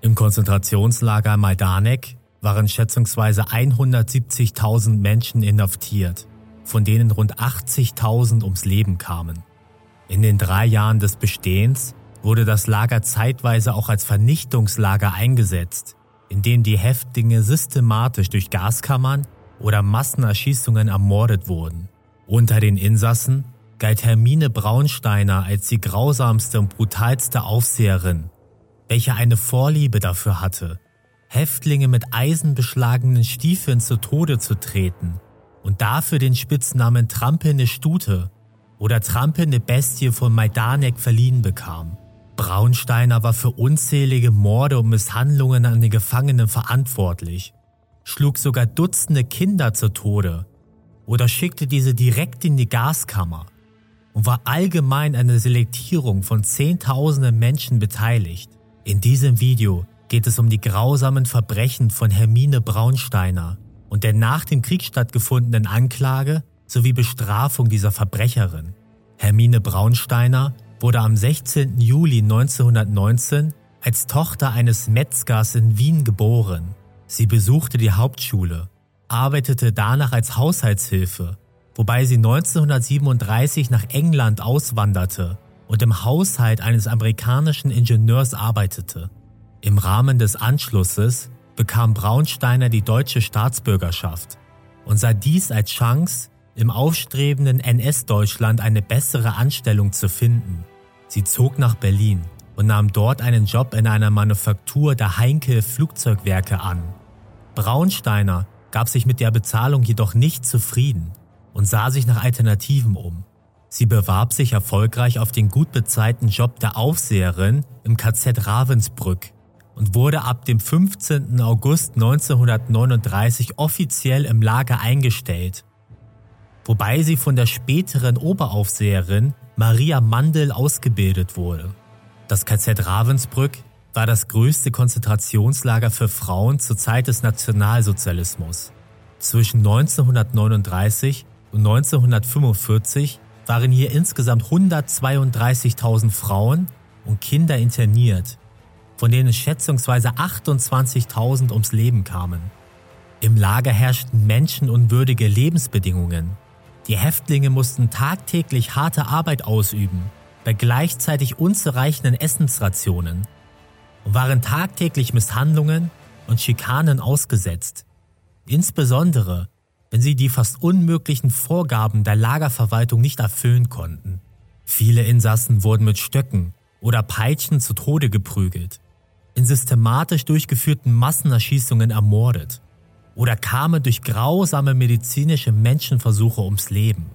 Im Konzentrationslager Majdanek waren schätzungsweise 170.000 Menschen inhaftiert, von denen rund 80.000 ums Leben kamen. In den drei Jahren des Bestehens wurde das Lager zeitweise auch als Vernichtungslager eingesetzt, in dem die Häftlinge systematisch durch Gaskammern oder Massenerschießungen ermordet wurden. Unter den Insassen galt Hermine Braunsteiner als die grausamste und brutalste Aufseherin, welche eine Vorliebe dafür hatte, Häftlinge mit eisenbeschlagenen Stiefeln zu Tode zu treten und dafür den Spitznamen trampelnde Stute oder trampelnde Bestie von Majdanek verliehen bekam. Braunsteiner war für unzählige Morde und Misshandlungen an den Gefangenen verantwortlich, schlug sogar Dutzende Kinder zu Tode oder schickte diese direkt in die Gaskammer und war allgemein an der Selektierung von Zehntausenden Menschen beteiligt. In diesem Video geht es um die grausamen Verbrechen von Hermine Braunsteiner und der nach dem Krieg stattgefundenen Anklage sowie Bestrafung dieser Verbrecherin. Hermine Braunsteiner wurde am 16. Juli 1919 als Tochter eines Metzgers in Wien geboren. Sie besuchte die Hauptschule, arbeitete danach als Haushaltshilfe, wobei sie 1937 nach England auswanderte und im Haushalt eines amerikanischen Ingenieurs arbeitete. Im Rahmen des Anschlusses bekam Braunsteiner die deutsche Staatsbürgerschaft und sah dies als Chance, im aufstrebenden NS-Deutschland eine bessere Anstellung zu finden. Sie zog nach Berlin und nahm dort einen Job in einer Manufaktur der Heinkel Flugzeugwerke an. Braunsteiner gab sich mit der Bezahlung jedoch nicht zufrieden und sah sich nach Alternativen um. Sie bewarb sich erfolgreich auf den gut bezahlten Job der Aufseherin im KZ Ravensbrück und wurde ab dem 15. August 1939 offiziell im Lager eingestellt, wobei sie von der späteren Oberaufseherin Maria Mandel ausgebildet wurde. Das KZ Ravensbrück war das größte Konzentrationslager für Frauen zur Zeit des Nationalsozialismus. Zwischen 1939 und 1945 waren hier insgesamt 132.000 Frauen und Kinder interniert, von denen schätzungsweise 28.000 ums Leben kamen. Im Lager herrschten menschenunwürdige Lebensbedingungen. Die Häftlinge mussten tagtäglich harte Arbeit ausüben, bei gleichzeitig unzureichenden Essensrationen und waren tagtäglich Misshandlungen und Schikanen ausgesetzt. Insbesondere wenn sie die fast unmöglichen Vorgaben der Lagerverwaltung nicht erfüllen konnten. Viele Insassen wurden mit Stöcken oder Peitschen zu Tode geprügelt, in systematisch durchgeführten Massenerschießungen ermordet oder kamen durch grausame medizinische Menschenversuche ums Leben.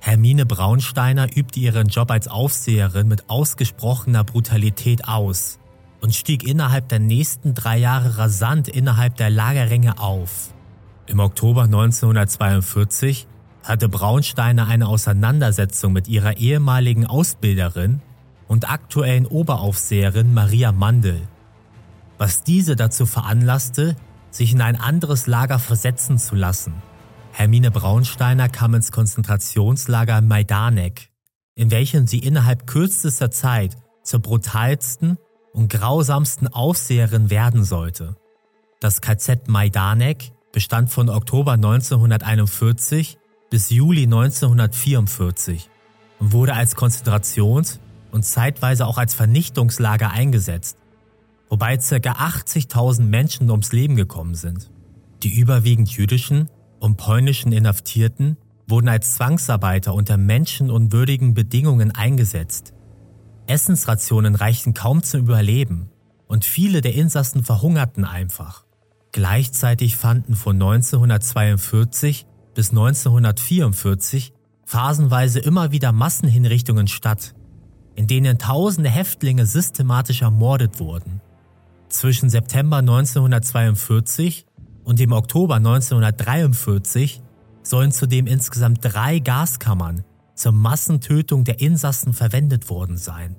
Hermine Braunsteiner übte ihren Job als Aufseherin mit ausgesprochener Brutalität aus und stieg innerhalb der nächsten drei Jahre rasant innerhalb der Lagerränge auf. Im Oktober 1942 hatte Braunsteiner eine Auseinandersetzung mit ihrer ehemaligen Ausbilderin und aktuellen Oberaufseherin Maria Mandel, was diese dazu veranlasste, sich in ein anderes Lager versetzen zu lassen. Hermine Braunsteiner kam ins Konzentrationslager Majdanek, in welchem sie innerhalb kürzester Zeit zur brutalsten und grausamsten Aufseherin werden sollte. Das KZ Majdanek bestand von Oktober 1941 bis Juli 1944 und wurde als Konzentrations- und zeitweise auch als Vernichtungslager eingesetzt, wobei ca. 80.000 Menschen ums Leben gekommen sind. Die überwiegend jüdischen und polnischen Inhaftierten wurden als Zwangsarbeiter unter menschenunwürdigen Bedingungen eingesetzt. Essensrationen reichten kaum zum Überleben und viele der Insassen verhungerten einfach. Gleichzeitig fanden von 1942 bis 1944 phasenweise immer wieder Massenhinrichtungen statt, in denen tausende Häftlinge systematisch ermordet wurden. Zwischen September 1942 und dem Oktober 1943 sollen zudem insgesamt drei Gaskammern zur Massentötung der Insassen verwendet worden sein.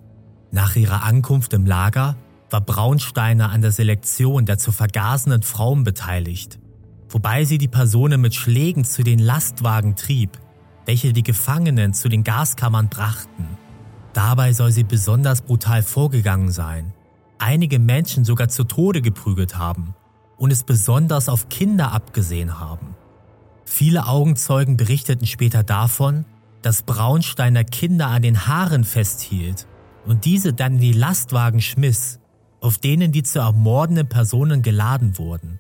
Nach ihrer Ankunft im Lager war Braunsteiner an der Selektion der zu vergasenden Frauen beteiligt, wobei sie die Personen mit Schlägen zu den Lastwagen trieb, welche die Gefangenen zu den Gaskammern brachten. Dabei soll sie besonders brutal vorgegangen sein, einige Menschen sogar zu Tode geprügelt haben und es besonders auf Kinder abgesehen haben. Viele Augenzeugen berichteten später davon, dass Braunsteiner Kinder an den Haaren festhielt und diese dann in die Lastwagen schmiss, auf denen die zu ermordenden Personen geladen wurden.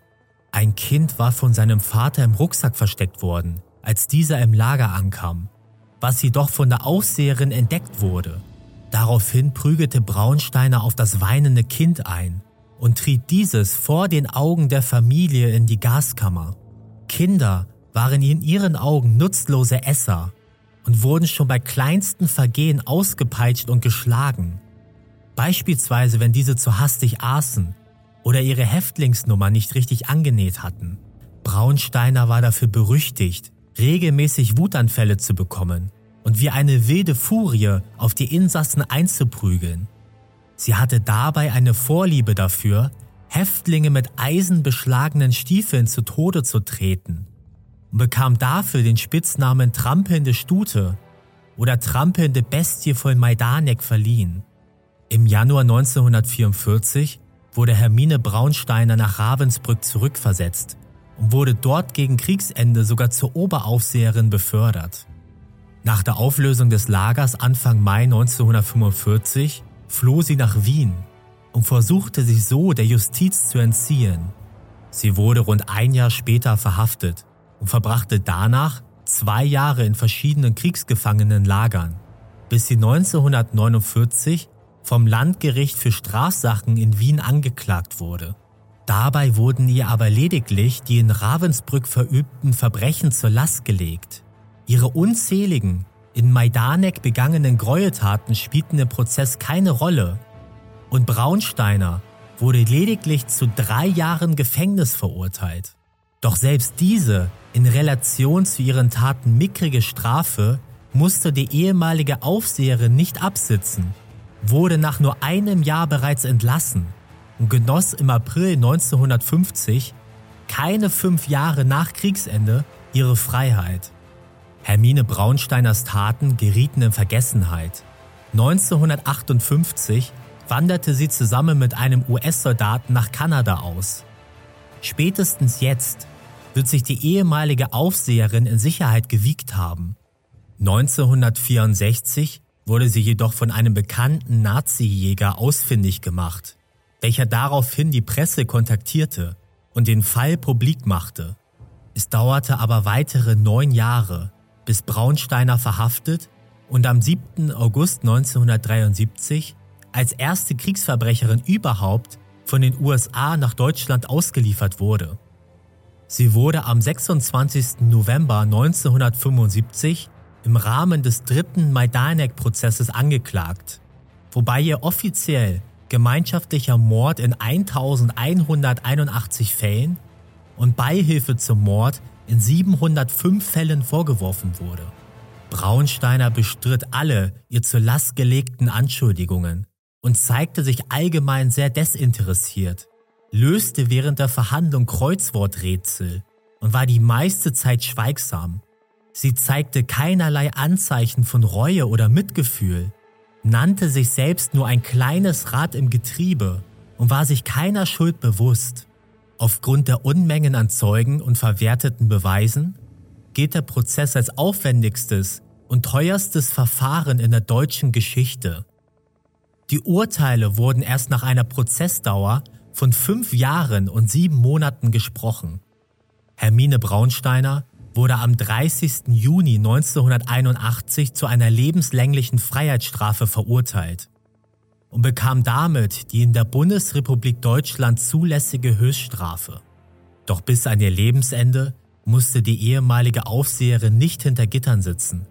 Ein Kind war von seinem Vater im Rucksack versteckt worden, als dieser im Lager ankam, was jedoch von der Aufseherin entdeckt wurde. Daraufhin prügelte Braunsteiner auf das weinende Kind ein und trieb dieses vor den Augen der Familie in die Gaskammer. Kinder waren in ihren Augen nutzlose Esser und wurden schon bei kleinsten Vergehen ausgepeitscht und geschlagen. Beispielsweise, wenn diese zu hastig aßen oder ihre Häftlingsnummer nicht richtig angenäht hatten. Braunsteiner war dafür berüchtigt, regelmäßig Wutanfälle zu bekommen und wie eine wilde Furie auf die Insassen einzuprügeln. Sie hatte dabei eine Vorliebe dafür, Häftlinge mit eisenbeschlagenen Stiefeln zu Tode zu treten und bekam dafür den Spitznamen Trampelnde Stute oder Trampelnde Bestie von Majdanek verliehen. Im Januar 1944 wurde Hermine Braunsteiner nach Ravensbrück zurückversetzt und wurde dort gegen Kriegsende sogar zur Oberaufseherin befördert. Nach der Auflösung des Lagers Anfang Mai 1945 floh sie nach Wien und versuchte sich so der Justiz zu entziehen. Sie wurde rund ein Jahr später verhaftet und verbrachte danach zwei Jahre in verschiedenen Kriegsgefangenenlagern, bis sie 1949 vom Landgericht für Strafsachen in Wien angeklagt wurde. Dabei wurden ihr aber lediglich die in Ravensbrück verübten Verbrechen zur Last gelegt. Ihre unzähligen, in Majdanek begangenen Gräueltaten spielten im Prozess keine Rolle und Braunsteiner wurde lediglich zu drei Jahren Gefängnis verurteilt. Doch selbst diese in Relation zu ihren Taten mickrige Strafe musste die ehemalige Aufseherin nicht absitzen, wurde nach nur einem Jahr bereits entlassen und genoss im April 1950, keine fünf Jahre nach Kriegsende, ihre Freiheit. Hermine Braunsteiners Taten gerieten in Vergessenheit. 1958 wanderte sie zusammen mit einem US-Soldaten nach Kanada aus. Spätestens jetzt wird sich die ehemalige Aufseherin in Sicherheit gewiegt haben. 1964 wurde sie jedoch von einem bekannten Nazi-Jäger ausfindig gemacht, welcher daraufhin die Presse kontaktierte und den Fall publik machte. Es dauerte aber weitere neun Jahre, bis Braunsteiner verhaftet und am 7. August 1973 als erste Kriegsverbrecherin überhaupt von den USA nach Deutschland ausgeliefert wurde. Sie wurde am 26. November 1975 im Rahmen des dritten Majdanek-Prozesses angeklagt, wobei ihr offiziell gemeinschaftlicher Mord in 1181 Fällen und Beihilfe zum Mord in 705 Fällen vorgeworfen wurde. Braunsteiner bestritt alle ihr zur Last gelegten Anschuldigungen und zeigte sich allgemein sehr desinteressiert löste während der Verhandlung Kreuzworträtsel und war die meiste Zeit schweigsam. Sie zeigte keinerlei Anzeichen von Reue oder Mitgefühl, nannte sich selbst nur ein kleines Rad im Getriebe und war sich keiner Schuld bewusst. Aufgrund der Unmengen an Zeugen und verwerteten Beweisen gilt der Prozess als aufwendigstes und teuerstes Verfahren in der deutschen Geschichte. Die Urteile wurden erst nach einer Prozessdauer von fünf Jahren und sieben Monaten gesprochen. Hermine Braunsteiner wurde am 30. Juni 1981 zu einer lebenslänglichen Freiheitsstrafe verurteilt und bekam damit die in der Bundesrepublik Deutschland zulässige Höchststrafe. Doch bis an ihr Lebensende musste die ehemalige Aufseherin nicht hinter Gittern sitzen.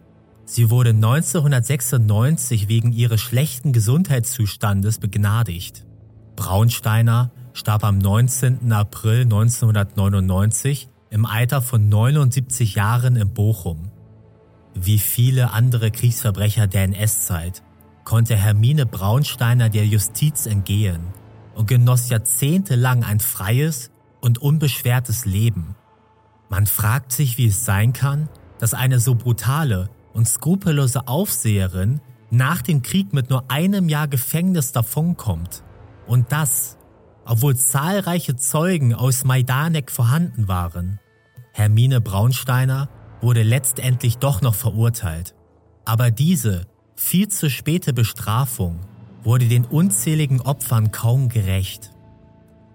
Sie wurde 1996 wegen ihres schlechten Gesundheitszustandes begnadigt. Braunsteiner starb am 19. April 1999 im Alter von 79 Jahren in Bochum. Wie viele andere Kriegsverbrecher der NS-Zeit konnte Hermine Braunsteiner der Justiz entgehen und genoss jahrzehntelang ein freies und unbeschwertes Leben. Man fragt sich, wie es sein kann, dass eine so brutale und skrupellose Aufseherin nach dem Krieg mit nur einem Jahr Gefängnis davonkommt Und das, obwohl zahlreiche Zeugen aus Majdanek vorhanden waren. Hermine Braunsteiner wurde letztendlich doch noch verurteilt. Aber diese viel zu späte Bestrafung wurde den unzähligen Opfern kaum gerecht.